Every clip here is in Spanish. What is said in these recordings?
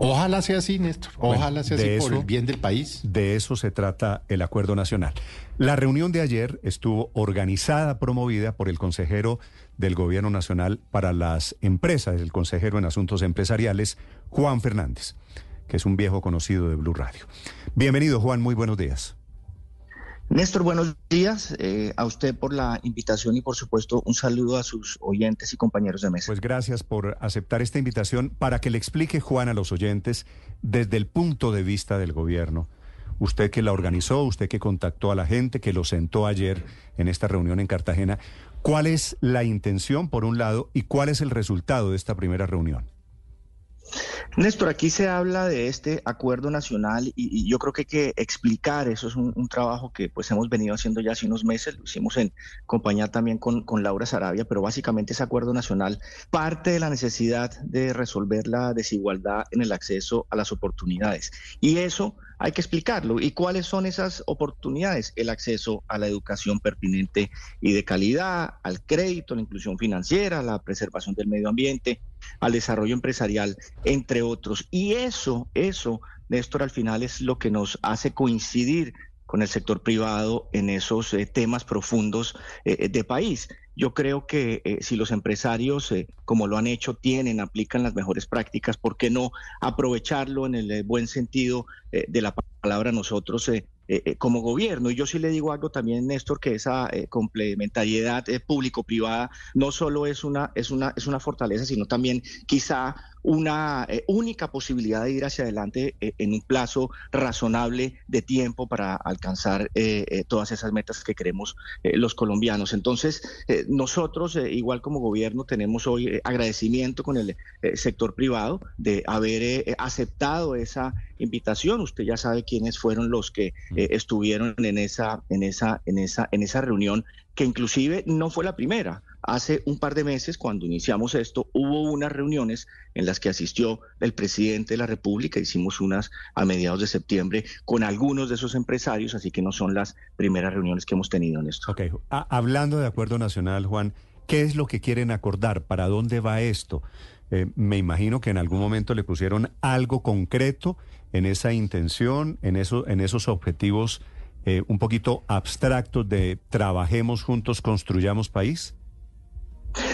Ojalá sea así, Néstor. Ojalá sea así por el bien del país. De eso se trata el acuerdo nacional. La reunión de ayer estuvo organizada, promovida por el consejero del Gobierno Nacional para las Empresas, el consejero en Asuntos Empresariales, Juan Fernández, que es un viejo conocido de Blue Radio. Bienvenido, Juan, muy buenos días. Néstor, buenos días eh, a usted por la invitación y por supuesto un saludo a sus oyentes y compañeros de mesa. Pues gracias por aceptar esta invitación para que le explique Juan a los oyentes desde el punto de vista del gobierno. Usted que la organizó, usted que contactó a la gente, que lo sentó ayer en esta reunión en Cartagena, ¿cuál es la intención por un lado y cuál es el resultado de esta primera reunión? Néstor, aquí se habla de este acuerdo nacional y, yo creo que hay que explicar, eso es un, trabajo que pues hemos venido haciendo ya hace unos meses, lo hicimos en compañía también con, con Laura Sarabia, pero básicamente ese acuerdo nacional parte de la necesidad de resolver la desigualdad en el acceso a las oportunidades. Y eso hay que explicarlo. ¿Y cuáles son esas oportunidades? El acceso a la educación pertinente y de calidad, al crédito, la inclusión financiera, la preservación del medio ambiente, al desarrollo empresarial, entre otros. Y eso, eso, Néstor, al final es lo que nos hace coincidir con el sector privado en esos eh, temas profundos eh, eh, de país. Yo creo que si los empresarios, como lo han hecho, tienen, aplican las mejores prácticas, ¿por qué no aprovecharlo en el buen sentido de la palabra nosotros como gobierno. Y yo sí le digo algo también, Néstor, que esa complementariedad público-privada no solo es una, es, una, es una fortaleza, sino también quizá una eh, única posibilidad de ir hacia adelante eh, en un plazo razonable de tiempo para alcanzar eh, todas esas metas que queremos los colombianos. Entonces, nosotros, igual como gobierno, tenemos hoy agradecimiento con el sector privado de haber aceptado esa invitación. Usted ya sabe quiénes fueron los que estuvieron en esa, en esa, en esa, en esa reunión, que inclusive no fue la primera. Hace un par de meses, cuando iniciamos esto, hubo unas reuniones en las que asistió el presidente de la República, hicimos unas a mediados de septiembre con algunos de esos empresarios, así que no son las primeras reuniones que hemos tenido en esto. Ok, hablando de acuerdo nacional, Juan, ¿qué es lo que quieren acordar? ¿Para dónde va esto? Eh, me imagino que en algún momento le pusieron algo concreto en esa intención, en, eso, en esos objetivos eh, un poquito abstractos de trabajemos juntos, construyamos país.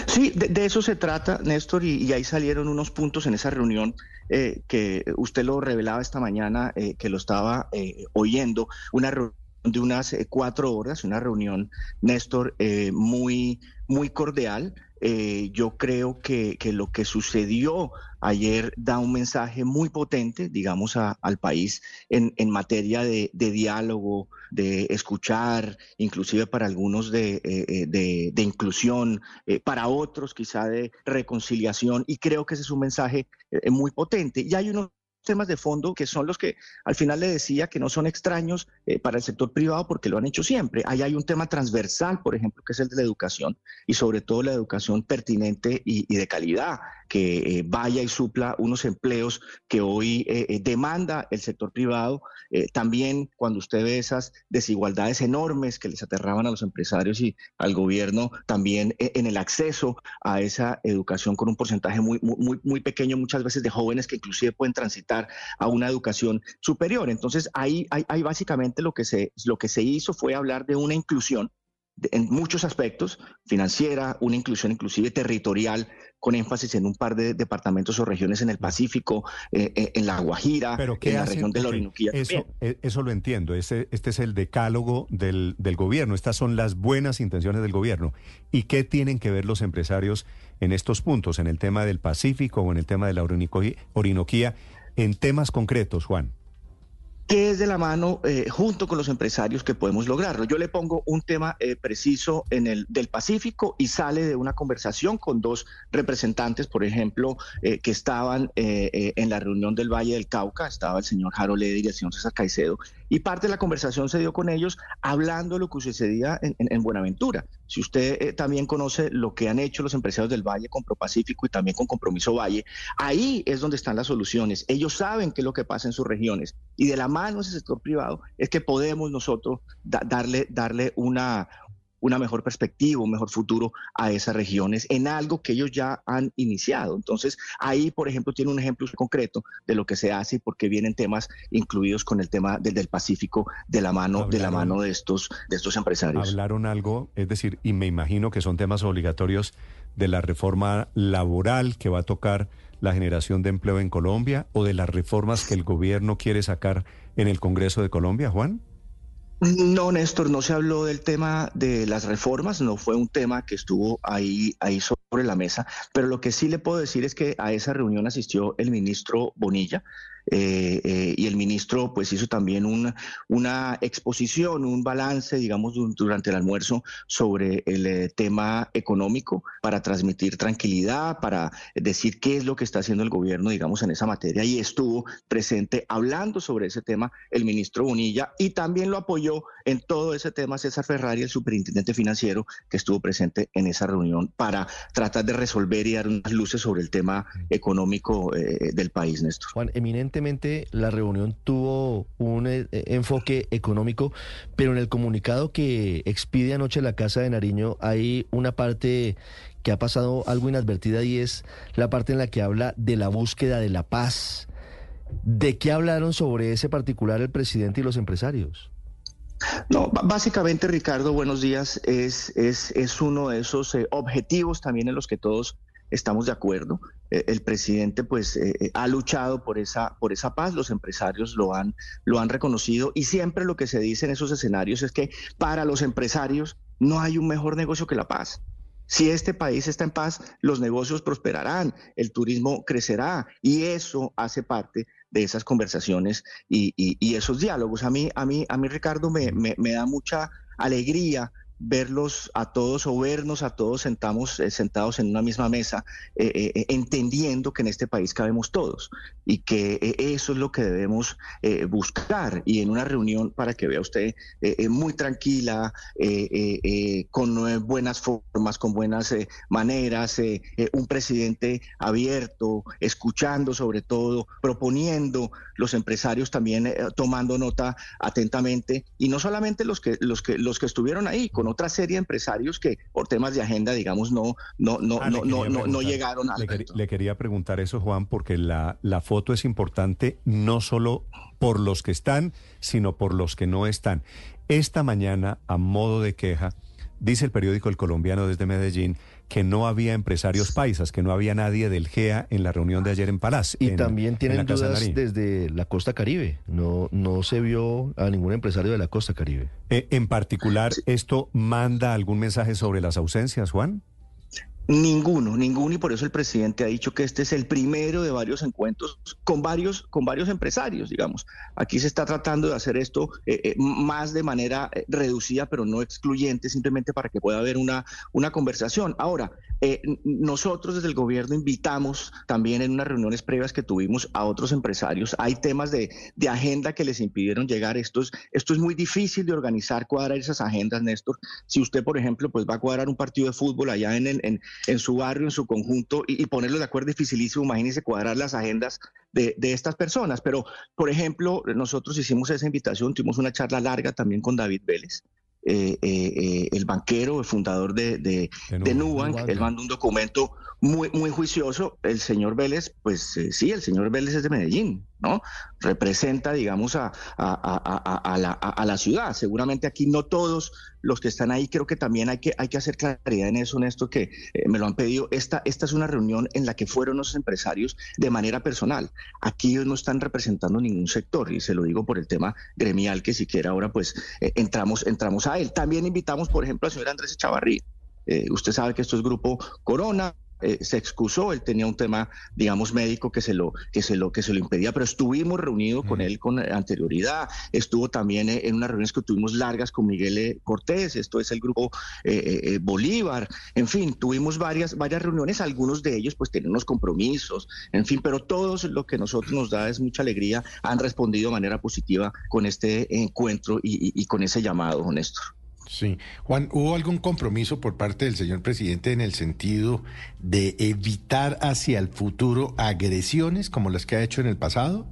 Sí, de, eso se trata, Néstor, y, ahí salieron unos puntos en esa reunión eh, que usted lo revelaba esta mañana, eh, que lo estaba eh, oyendo, una reunión de unas cuatro horas, una reunión, Néstor, muy, muy cordial, eh, yo creo que, lo que sucedió ayer da un mensaje muy potente, digamos, al país en, materia de, diálogo, de escuchar, inclusive para algunos de, eh, inclusión, eh, para otros quizá de reconciliación, y creo que ese es un mensaje muy potente. Y hay unos temas de fondo que son los que al final le decía que no son extraños eh, para el sector privado porque lo han hecho siempre. Ahí hay un tema transversal, por ejemplo, que es el de la educación y sobre todo la educación pertinente y, de calidad, que eh, vaya y supla unos empleos que hoy eh, demanda el sector privado. también cuando usted ve esas desigualdades enormes que les aterraban a los empresarios y al gobierno, también en el acceso a esa educación con un porcentaje muy, muy, muy pequeño muchas veces de jóvenes que inclusive pueden transitar a una educación superior. Entonces, ahí, ahí, básicamente lo que, se, lo que se hizo fue hablar de una inclusión en muchos aspectos, financiera, una inclusión inclusive territorial, con énfasis en un par de departamentos o regiones en el Pacífico, eh, eh, en La Guajira, en la región de la Orinoquía. Eso, eh, eso lo entiendo, Ese, este es el decálogo del, del gobierno, estas son las buenas intenciones del gobierno. ¿Y qué tienen que ver los empresarios en estos puntos, en el tema del Pacífico o en el tema de la Orinoquía? en temas concretos, Juan que es de la mano eh, junto con los empresarios que podemos lograrlo. Yo le pongo un tema eh, preciso en el del Pacífico y sale de una conversación con dos representantes, por ejemplo, eh, que estaban en la reunión del Valle del Cauca, estaba el señor Jaro Leder y el señor César Caicedo, y parte de la conversación se dio con ellos hablando de lo que sucedía en, Buenaventura. Si usted también conoce lo que han hecho los empresarios del Valle con ProPacífico y también con Compromiso Valle, ahí es donde están las soluciones. Ellos saben qué es lo que pasa en sus regiones y de la mano ese sector privado es que podemos nosotros darle, darle una, una mejor perspectiva, un mejor futuro a esas regiones en algo que ellos ya han iniciado. Entonces, ahí, por ejemplo, tiene un ejemplo concreto de lo que se hace y por qué vienen temas incluidos con el tema del, del Pacífico de la mano de la mano de estos de estos empresarios. Hablaron algo, es decir, y me imagino que son temas obligatorios de la reforma laboral que va a tocar la generación de empleo en Colombia o de las reformas que el gobierno quiere sacar en el Congreso de Colombia, Juan? No, Néstor, no se habló del tema de las reformas, no fue un tema que estuvo ahí, ahí sobre la mesa, pero lo que sí le puedo decir es que a esa reunión asistió el ministro Bonilla, eh, eh, y el ministro pues hizo también una, una exposición, un balance, digamos, durante el almuerzo sobre el eh, tema económico para transmitir tranquilidad, para decir qué es lo que está haciendo el gobierno, digamos, en esa materia. Y estuvo presente hablando sobre ese tema el ministro Bonilla y también lo apoyó en todo ese tema César Ferrari, el superintendente financiero, que estuvo presente en esa reunión para tratar de resolver y dar unas luces sobre el tema económico del país, Néstor. Juan, eminente la reunión tuvo un eh, enfoque económico, pero en el comunicado que expide anoche la Casa de Nariño hay una parte que ha pasado algo inadvertida y es la parte en la que habla de la búsqueda de la paz. ¿De qué hablaron sobre ese particular el presidente y los empresarios? No, básicamente, Ricardo, buenos días. Es, es, es uno de esos eh, objetivos también en los que todos estamos de acuerdo. Eh, el presidente pues eh, eh, ha luchado por esa, por esa paz, los empresarios lo han, lo han reconocido y siempre lo que se dice en esos escenarios es que para los empresarios no hay un mejor negocio que la paz. Si este país está en paz, los negocios prosperarán, el turismo crecerá y eso hace parte de esas conversaciones y, esos diálogos. A mí, a mí, a mí Ricardo, me, me da mucha alegría verlos a todos o vernos a todos sentamos, eh, sentados en una misma mesa, eh, eh, entendiendo que en este país cabemos todos y que eso es lo que debemos buscar. Y en una reunión, para que vea usted, muy tranquila, con buenas formas, con buenas maneras, un presidente abierto, escuchando sobre todo, proponiendo, los empresarios también tomando nota atentamente, y no solamente los que, los que, los que estuvieron ahí, con otra serie de empresarios que por temas de agenda, digamos, no, no, no, ah, no, no, no, llegaron a... Le, quería preguntar eso, Juan, porque la, la foto es importante no solo por los que están, sino por los que no están. Esta mañana, a modo de queja, dice el periódico El Colombiano desde Medellín, que no había empresarios paisas, que no había nadie del GEA en la reunión de ayer en Palaz. Y también tienen dudas desde la costa caribe. No, no se vio a ningún empresario de la costa caribe. Eh, en particular, ¿esto manda algún mensaje sobre las ausencias, Juan? Ninguno, ninguno, y por eso el presidente ha dicho que este es el primero de varios encuentros con varios, con varios empresarios, digamos. Aquí se está tratando de hacer esto eh, eh, más de manera eh, reducida, pero no excluyente, simplemente para que pueda haber una, una conversación. Ahora, nosotros desde el gobierno invitamos también en unas reuniones previas que tuvimos a otros empresarios. Hay temas de, de agenda que les impidieron llegar. Esto es, esto es muy difícil de organizar, cuadrar esas agendas, Néstor. Si usted, por ejemplo, pues va a cuadrar un partido de fútbol allá en, el, en en su barrio, en su conjunto, y, y ponerlos de acuerdo es dificilísimo. Imagínense cuadrar las agendas de, de, estas personas. Pero, por ejemplo, nosotros hicimos esa invitación, tuvimos una charla larga también con David Vélez. Eh, eh, eh, el banquero, el fundador de, de, de Nubank, él mandó un documento muy, muy juicioso. El señor Vélez, pues sí, el señor Vélez es de Medellín, ¿no? Representa, digamos, a, la, a, la, ciudad. Seguramente aquí no todos los que están ahí, creo que también hay que, hacer claridad en eso, Néstor, que me lo han pedido. Esta, esta es una reunión en la que fueron los empresarios de manera personal. Aquí ellos no están representando ningún sector, y se lo digo por el tema gremial, que siquiera ahora pues entramos, entramos a él. También invitamos, por ejemplo, al señor Andrés Echavarría. Eh, usted sabe que esto es Grupo Corona, eh, se excusó, él tenía un tema, digamos, médico que se lo, que se lo, que se lo impedía, pero estuvimos reunidos con él con anterioridad, estuvo también eh, en unas reuniones que tuvimos largas con Miguel Cortés, esto es el grupo Bolívar, en fin, tuvimos varias, varias reuniones, algunos de ellos pues tienen unos compromisos, en fin, pero todos lo que nosotros nos da es mucha alegría, han respondido de manera positiva con este encuentro y, y con ese llamado, Néstor. Sí. Juan, ¿hubo algún compromiso por parte del señor presidente en el sentido de evitar hacia el futuro agresiones como las que ha hecho en el pasado?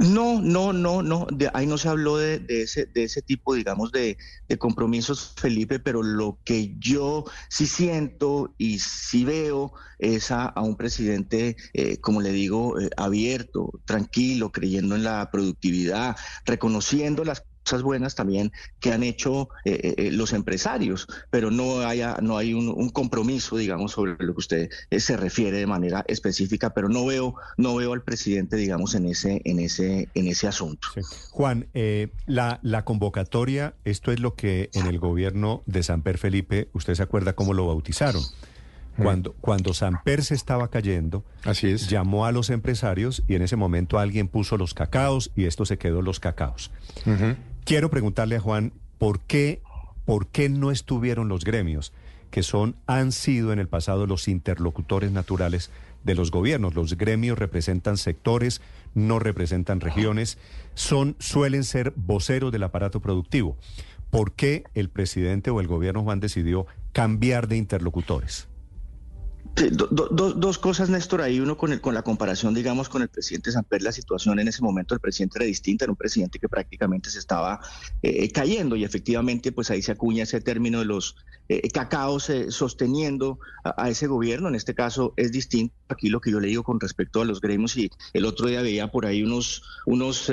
No, no, no, no. De, ahí no se habló de, ese, de ese tipo, digamos, de, compromisos, Felipe, pero lo que yo sí siento y sí veo es a, un presidente, eh, como le digo, eh, abierto, tranquilo, creyendo en la productividad, reconociendo las cosas buenas también que han hecho eh, eh, eh, los empresarios, pero no, haya, no hay un, compromiso, digamos, sobre lo que usted se refiere de manera específica, pero no veo, no veo al presidente, digamos, en ese, en ese, en ese asunto. Juan, la, la convocatoria, esto es lo que en el gobierno de San Per Felipe, usted se acuerda cómo lo bautizaron. Cuando, cuando Samper se estaba cayendo, Así es. llamó a los empresarios y en ese momento alguien puso los cacaos y esto se quedó los cacaos. Quiero preguntarle a Juan, ¿por qué, ¿por qué no estuvieron los gremios, que son, han sido en el pasado los interlocutores naturales de los gobiernos? Los gremios representan sectores, no representan regiones, son, suelen ser voceros del aparato productivo. ¿Por qué el presidente o el gobierno Juan decidió cambiar de interlocutores? Dos cosas, Néstor, ahí uno con, el, con la comparación, digamos, con el presidente Samper, la situación en ese momento del presidente era distinta, era un presidente que prácticamente se estaba eh, cayendo y efectivamente pues ahí se acuña ese término de los eh, cacaos eh, sosteniendo a, ese gobierno, en este caso es distinto aquí lo que yo le digo con respecto a los gremios y el otro día veía por ahí unos, unos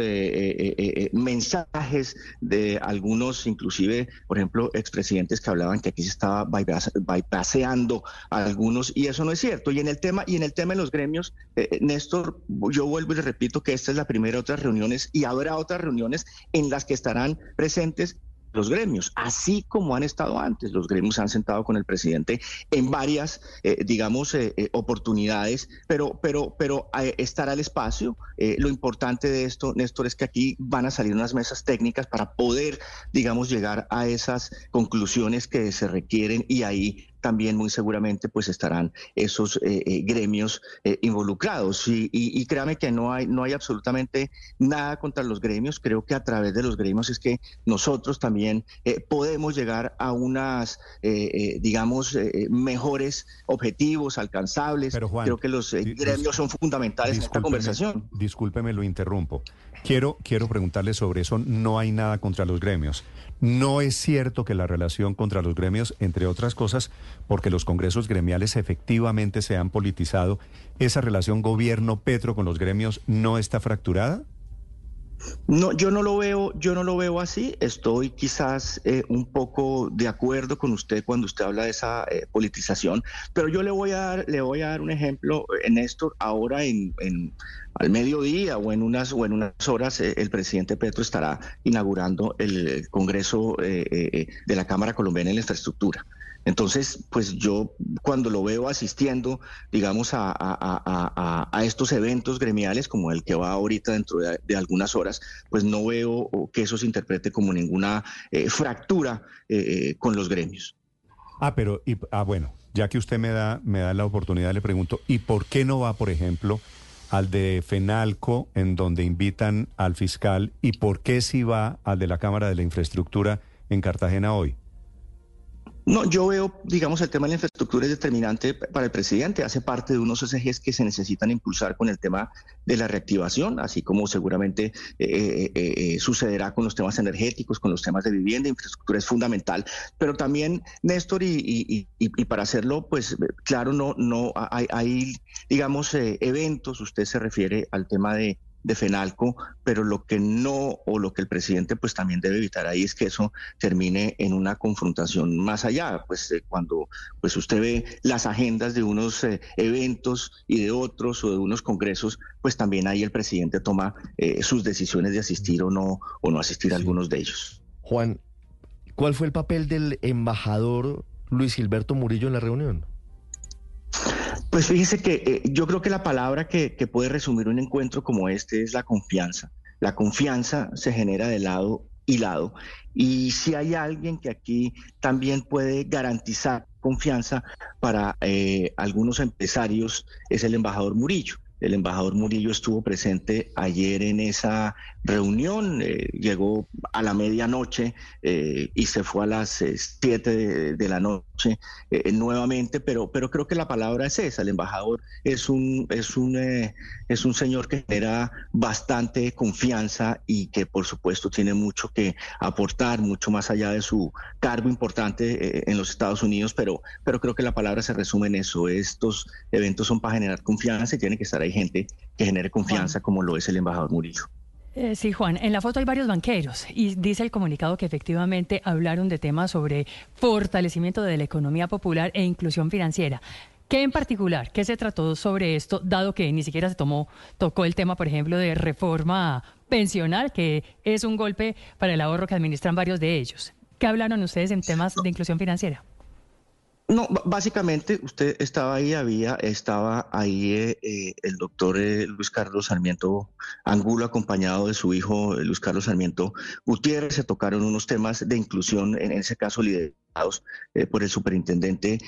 mensajes de algunos, inclusive, por ejemplo, expresidentes que hablaban que aquí se estaba bypaseando a algunos y eso no es cierto. Y en el tema, y en el tema de los gremios, eh, eh, Néstor, yo vuelvo y le repito que esta es la primera de otras reuniones y habrá otras reuniones en las que estarán presentes los gremios, así como han estado antes. Los gremios han sentado con el presidente en varias, eh, digamos, oportunidades, pero, pero, pero estará el espacio. lo importante de esto, Néstor, es que aquí van a salir unas mesas técnicas para poder, digamos, llegar a esas conclusiones que se requieren y ahí también muy seguramente pues estarán esos eh, eh, gremios eh, involucrados. Y, créame que no hay, no hay absolutamente nada contra los gremios. Creo que a través de los gremios es que nosotros también podemos llegar a unas, digamos, mejores objetivos alcanzables. Pero Juan, Creo que los gremios son fundamentales en esta conversación. Discúlpeme, lo interrumpo. Quiero, quiero preguntarle sobre eso. No hay nada contra los gremios. No es cierto que la relación contra los gremios, entre otras cosas, porque los congresos gremiales efectivamente se han politizado, esa relación gobierno-Petro con los gremios no está fracturada? No, yo no lo veo, yo no lo veo así. Estoy quizás eh, un poco de acuerdo con usted cuando usted habla de esa eh, politización, pero yo le voy a dar, le voy a dar un ejemplo, eh, Néstor. Ahora en, al mediodía o en unas o en unas horas el presidente Petro estará inaugurando el Congreso de la Cámara Colombiana en la Infraestructura. Entonces, pues yo cuando lo veo asistiendo, digamos, a, estos eventos gremiales como el que va ahorita dentro de, algunas horas, pues no veo que eso se interprete como ninguna eh, fractura eh, eh, con los gremios. Ah, pero, y, ah, bueno, ya que usted me da, me da la oportunidad, le pregunto, ¿y por qué no va, por ejemplo, al de Fenalco, en donde invitan al fiscal, y por qué sí va al de la Cámara de la Infraestructura en Cartagena hoy? No, yo veo, digamos, el tema de la infraestructura es determinante para el presidente, hace parte de unos ejes que se necesitan impulsar con el tema de la reactivación, así como seguramente eh, eh, eh, sucederá con los temas energéticos, con los temas de vivienda, infraestructura es fundamental, pero también, Néstor, y, para hacerlo, pues claro, no, no hay, hay digamos, eventos, usted se refiere al tema de de FENALCO, pero lo que no o lo que el presidente pues también debe evitar ahí es que eso termine en una confrontación más allá, pues eh, cuando pues usted ve las agendas de unos eh, eventos y de otros o de unos congresos, pues también ahí el presidente toma eh, sus decisiones de asistir o no o no asistir a algunos de ellos. Juan, ¿cuál fue el papel del embajador Luis Gilberto Murillo en la reunión? Pues fíjese que eh, yo creo que la palabra que, puede resumir un encuentro como este es la confianza. La confianza se genera de lado y lado. Y si hay alguien que aquí también puede garantizar confianza para eh, algunos empresarios, es el embajador Murillo. El embajador Murillo estuvo presente ayer en esa reunión, eh, llegó a la medianoche y se fue a las 7 de, la noche eh, nuevamente, pero, pero creo que la palabra es esa. El embajador es un, es un, eh, es un señor que genera bastante confianza y que por supuesto tiene mucho que aportar, mucho más allá de su cargo importante eh, en los Estados Unidos, pero, pero creo que la palabra se resume en eso. Estos eventos son para generar confianza y tiene que estar ahí gente que genere confianza, como lo es el embajador Murillo. Eh, sí, Juan, en la foto hay varios banqueros y dice el comunicado que efectivamente hablaron de temas sobre fortalecimiento de la economía popular e inclusión financiera. ¿Qué en particular? ¿Qué se trató sobre esto, dado que ni siquiera se tomó, tocó el tema, por ejemplo, de reforma pensional, que es un golpe para el ahorro que administran varios de ellos? ¿Qué hablaron ustedes en temas de inclusión financiera? No, básicamente usted estaba ahí, había, estaba ahí eh, eh, el doctor eh, Luis Carlos Sarmiento Angulo acompañado de su hijo Luis Carlos Sarmiento Gutiérrez. Se tocaron unos temas de inclusión, en ese caso liderados por el superintendente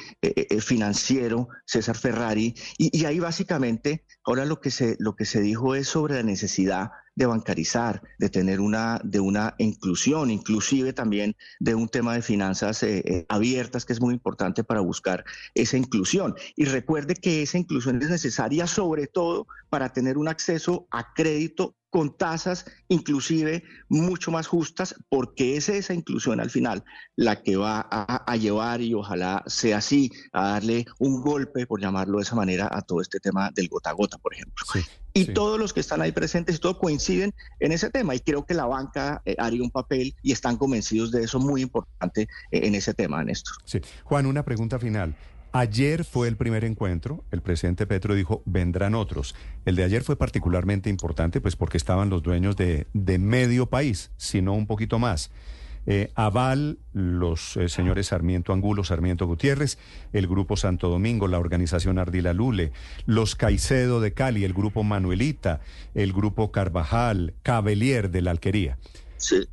financiero César Ferrari. Y, ahí básicamente, ahora lo que se, lo que se dijo es sobre la necesidad de bancarizar, de tener una, de una inclusión, inclusive también de un tema de finanzas eh, eh, abiertas, que es muy importante para buscar esa inclusión. Y recuerde que esa inclusión es necesaria sobre todo para tener un acceso a crédito con tasas inclusive mucho más justas, porque es esa inclusión al final la que va a, llevar, y ojalá sea así, a darle un golpe, por llamarlo de esa manera, a todo este tema del gota a gota, por ejemplo. y todos los que están ahí presentes y todos coinciden en ese tema, y creo que la banca eh, haría un papel y están convencidos de eso muy importante eh, en ese tema, Néstor. Sí. Juan, una pregunta final. Ayer fue el primer encuentro, el presidente Petro dijo, vendrán otros. El de ayer fue particularmente importante, pues porque estaban los dueños de, medio país, si no un poquito más. Eh, Aval, los eh, señores Sarmiento Angulo, Sarmiento Gutiérrez, el Grupo Santo Domingo, la organización Ardila Lule, los Caicedo de Cali, el Grupo Manuelita, el Grupo Carvajal, Cabelier de la Alquería. Sí,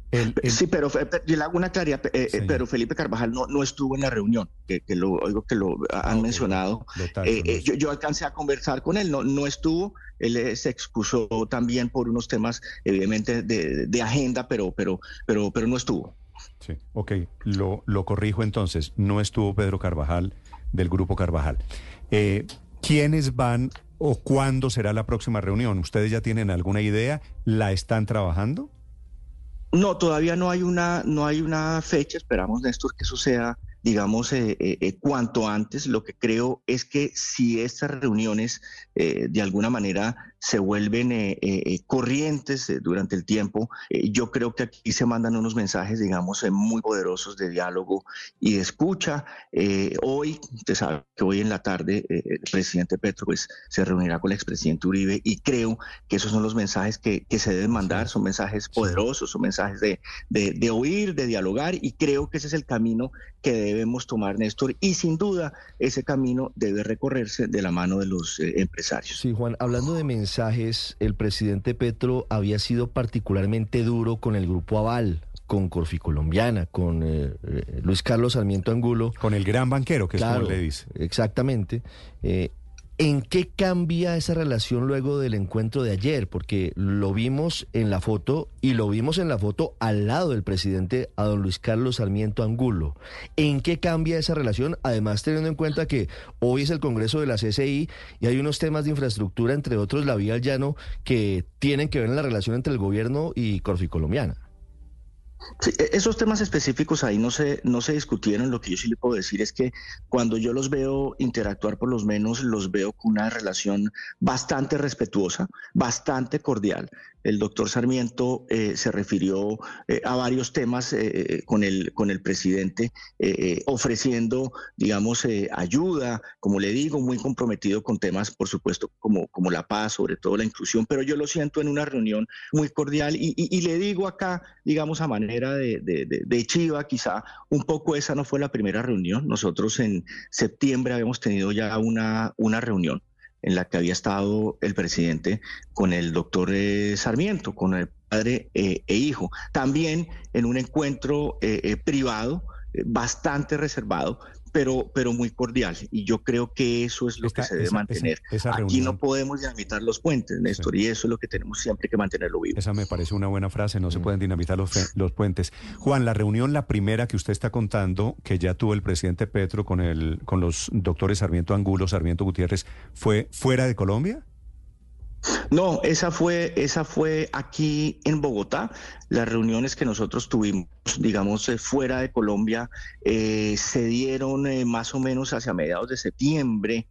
sí pero yo le hago una claridad, eh, eh, pero Felipe Carvajal no, no estuvo en la reunión, que, lo oigo que lo han mencionado. Eh, yo, yo, alcancé a conversar con él, no, no estuvo, él se excusó también por unos temas, evidentemente, de, de, agenda, pero, pero, pero, pero no estuvo. Sí, ok, lo, lo corrijo entonces, no estuvo Pedro Carvajal del Grupo Carvajal. ¿Quiénes van o cuándo será la próxima reunión? ¿Ustedes ya tienen alguna idea? ¿La están trabajando? No, todavía no hay una, no hay una fecha. Esperamos, Néstor, que eso sea digamos, eh, eh, eh, cuanto antes. Lo que creo es que si estas reuniones de alguna manera se vuelven corrientes durante el tiempo, yo creo que aquí se mandan unos mensajes, digamos, muy poderosos de diálogo y de escucha. hoy, usted sabe que hoy en la tarde el presidente Petro pues, se reunirá con el expresidente Uribe y creo que esos son los mensajes que, se deben mandar, son mensajes poderosos, son mensajes de, de, de oír, de dialogar y creo que ese es el camino que debemos tomar, Néstor, y sin duda ese camino debe recorrerse de la mano de los eh, empresarios. Sí, Juan, hablando de mensajes, el presidente Petro había sido particularmente duro con el grupo Aval, con Corfi Colombiana, con eh, eh, Luis Carlos Sarmiento Angulo. Con el gran banquero, que es como le dice. Exactamente. ¿En qué cambia esa relación luego del encuentro de ayer? Porque lo vimos en la foto y lo vimos en la foto al lado del presidente a don Luis Carlos Sarmiento Angulo. ¿En qué cambia esa relación? Además, teniendo en cuenta que hoy es el Congreso de la CCI y hay unos temas de infraestructura, entre otros la vía al llano, que tienen que ver en la relación entre el gobierno y Corfi Colombiana. E, esos temas específicos ahí no se, no se discutieron. Lo que yo sí le puedo decir es que cuando yo los veo interactuar, por lo menos los veo con una relación bastante respetuosa, bastante cordial el doctor Sarmiento eh, se refirió eh, a varios temas eh, con, el, con el presidente, ofreciendo, digamos, ayuda, como le digo, muy comprometido con temas, por supuesto, como, como la paz, sobre todo la inclusión, pero yo lo siento en una reunión muy cordial y, le digo acá, digamos, a manera de, de, chiva, quizá un poco esa no fue la primera reunión. Nosotros en septiembre habíamos tenido ya una, una reunión en la que había estado el presidente con el doctor eh, Sarmiento, con el padre eh, e hijo. También en un encuentro eh, privado, bastante reservado, pero, pero muy cordial. Y yo creo que eso es lo que se debe mantener. Aquí no podemos dinamitar los puentes, Néstor, y eso es lo que tenemos siempre que mantenerlo vivo. Esa me parece una buena frase, no se mm. pueden dinamitar los, los puentes. Juan, la reunión, la primera que usted está contando, que ya tuvo el presidente Petro con, el, con los doctores Sarmiento Angulo, Sarmiento Gutiérrez, ¿fue fuera de Colombia? No, esa fue, esa fue aquí en Bogotá. Las reuniones que nosotros tuvimos, digamos, eh, fuera de Colombia, eh, se dieron eh, más o menos hacia mediados de septiembre,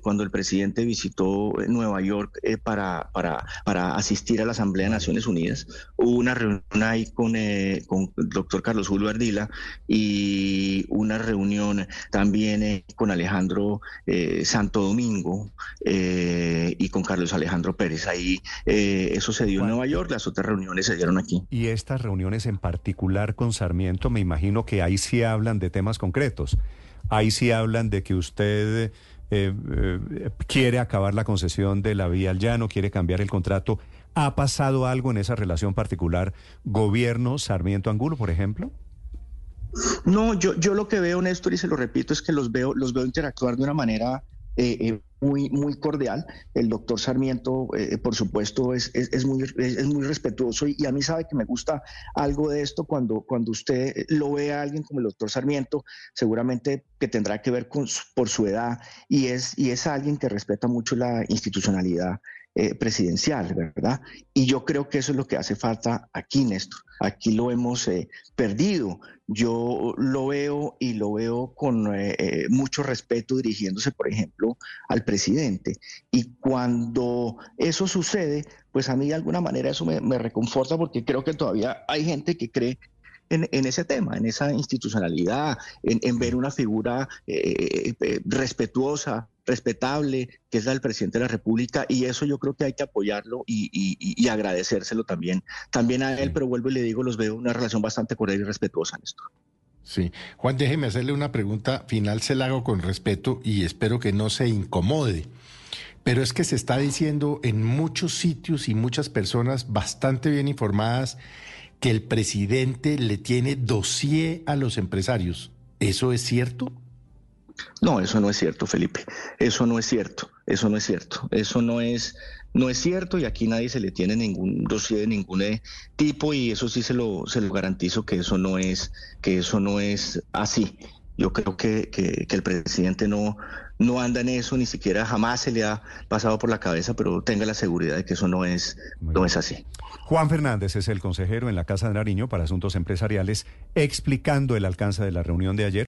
cuando el presidente visitó Nueva York para, para, para, asistir a la Asamblea de Naciones Unidas. Hubo una reunión ahí con, con el doctor Carlos Julio Ardila y una reunión también con Alejandro Santo Domingo y con Carlos Alejandro Pérez. Ahí eso se dio en Nueva York, las otras reuniones se dieron aquí. Y estas reuniones en particular con Sarmiento, me imagino que ahí sí hablan de temas concretos. Ahí sí hablan de que usted eh, eh, quiere acabar la concesión de la vía al llano, quiere cambiar el contrato. ¿Ha pasado algo en esa relación particular gobierno Sarmiento Angulo, por ejemplo? No, yo, yo lo que veo, Néstor, y se lo repito, es que los veo, los veo interactuar de una manera eh, muy, muy cordial. El doctor Sarmiento, eh, por supuesto, es, es, muy, es, muy respetuoso y, a mí sabe que me gusta algo de esto cuando, cuando usted lo ve a alguien como el doctor Sarmiento, seguramente que tendrá que ver con, por su edad y es, y es alguien que respeta mucho la institucionalidad eh, presidencial, ¿verdad? Y yo creo que eso es lo que hace falta aquí, Néstor. Aquí lo hemos eh, perdido. Yo lo veo y lo veo con eh, mucho respeto dirigiéndose, por ejemplo, al presidente. Y cuando eso sucede, pues a mí de alguna manera eso me, reconforta porque creo que todavía hay gente que cree en, ese tema, en esa institucionalidad, en, ver una figura respetuosa, respetable, que es la del presidente de la República, y eso yo creo que hay que apoyarlo y, agradecérselo también, también a él, pero vuelvo y le digo, los veo una relación bastante cordial y respetuosa en esto. Sí. Juan, déjeme hacerle una pregunta final, se la hago con respeto y espero que no se incomode. Pero es que se está diciendo en muchos sitios y muchas personas bastante bien informadas que el presidente le tiene dossier a los empresarios. ¿Eso es cierto? No, eso no es cierto, Felipe. Eso no es cierto. Eso no es cierto. Eso no es, no es cierto y aquí nadie se le tiene ningún dossier de ningún eh, tipo y eso sí se lo, se lo garantizo que eso no es, que eso no es así. Yo creo que, que, el presidente no, no anda en eso, ni siquiera jamás se le ha pasado por la cabeza, pero tenga la seguridad de que eso no es, no es así. Juan Fernández es el consejero en la Casa de Nariño para Asuntos Empresariales, explicando el alcance de la reunión de ayer.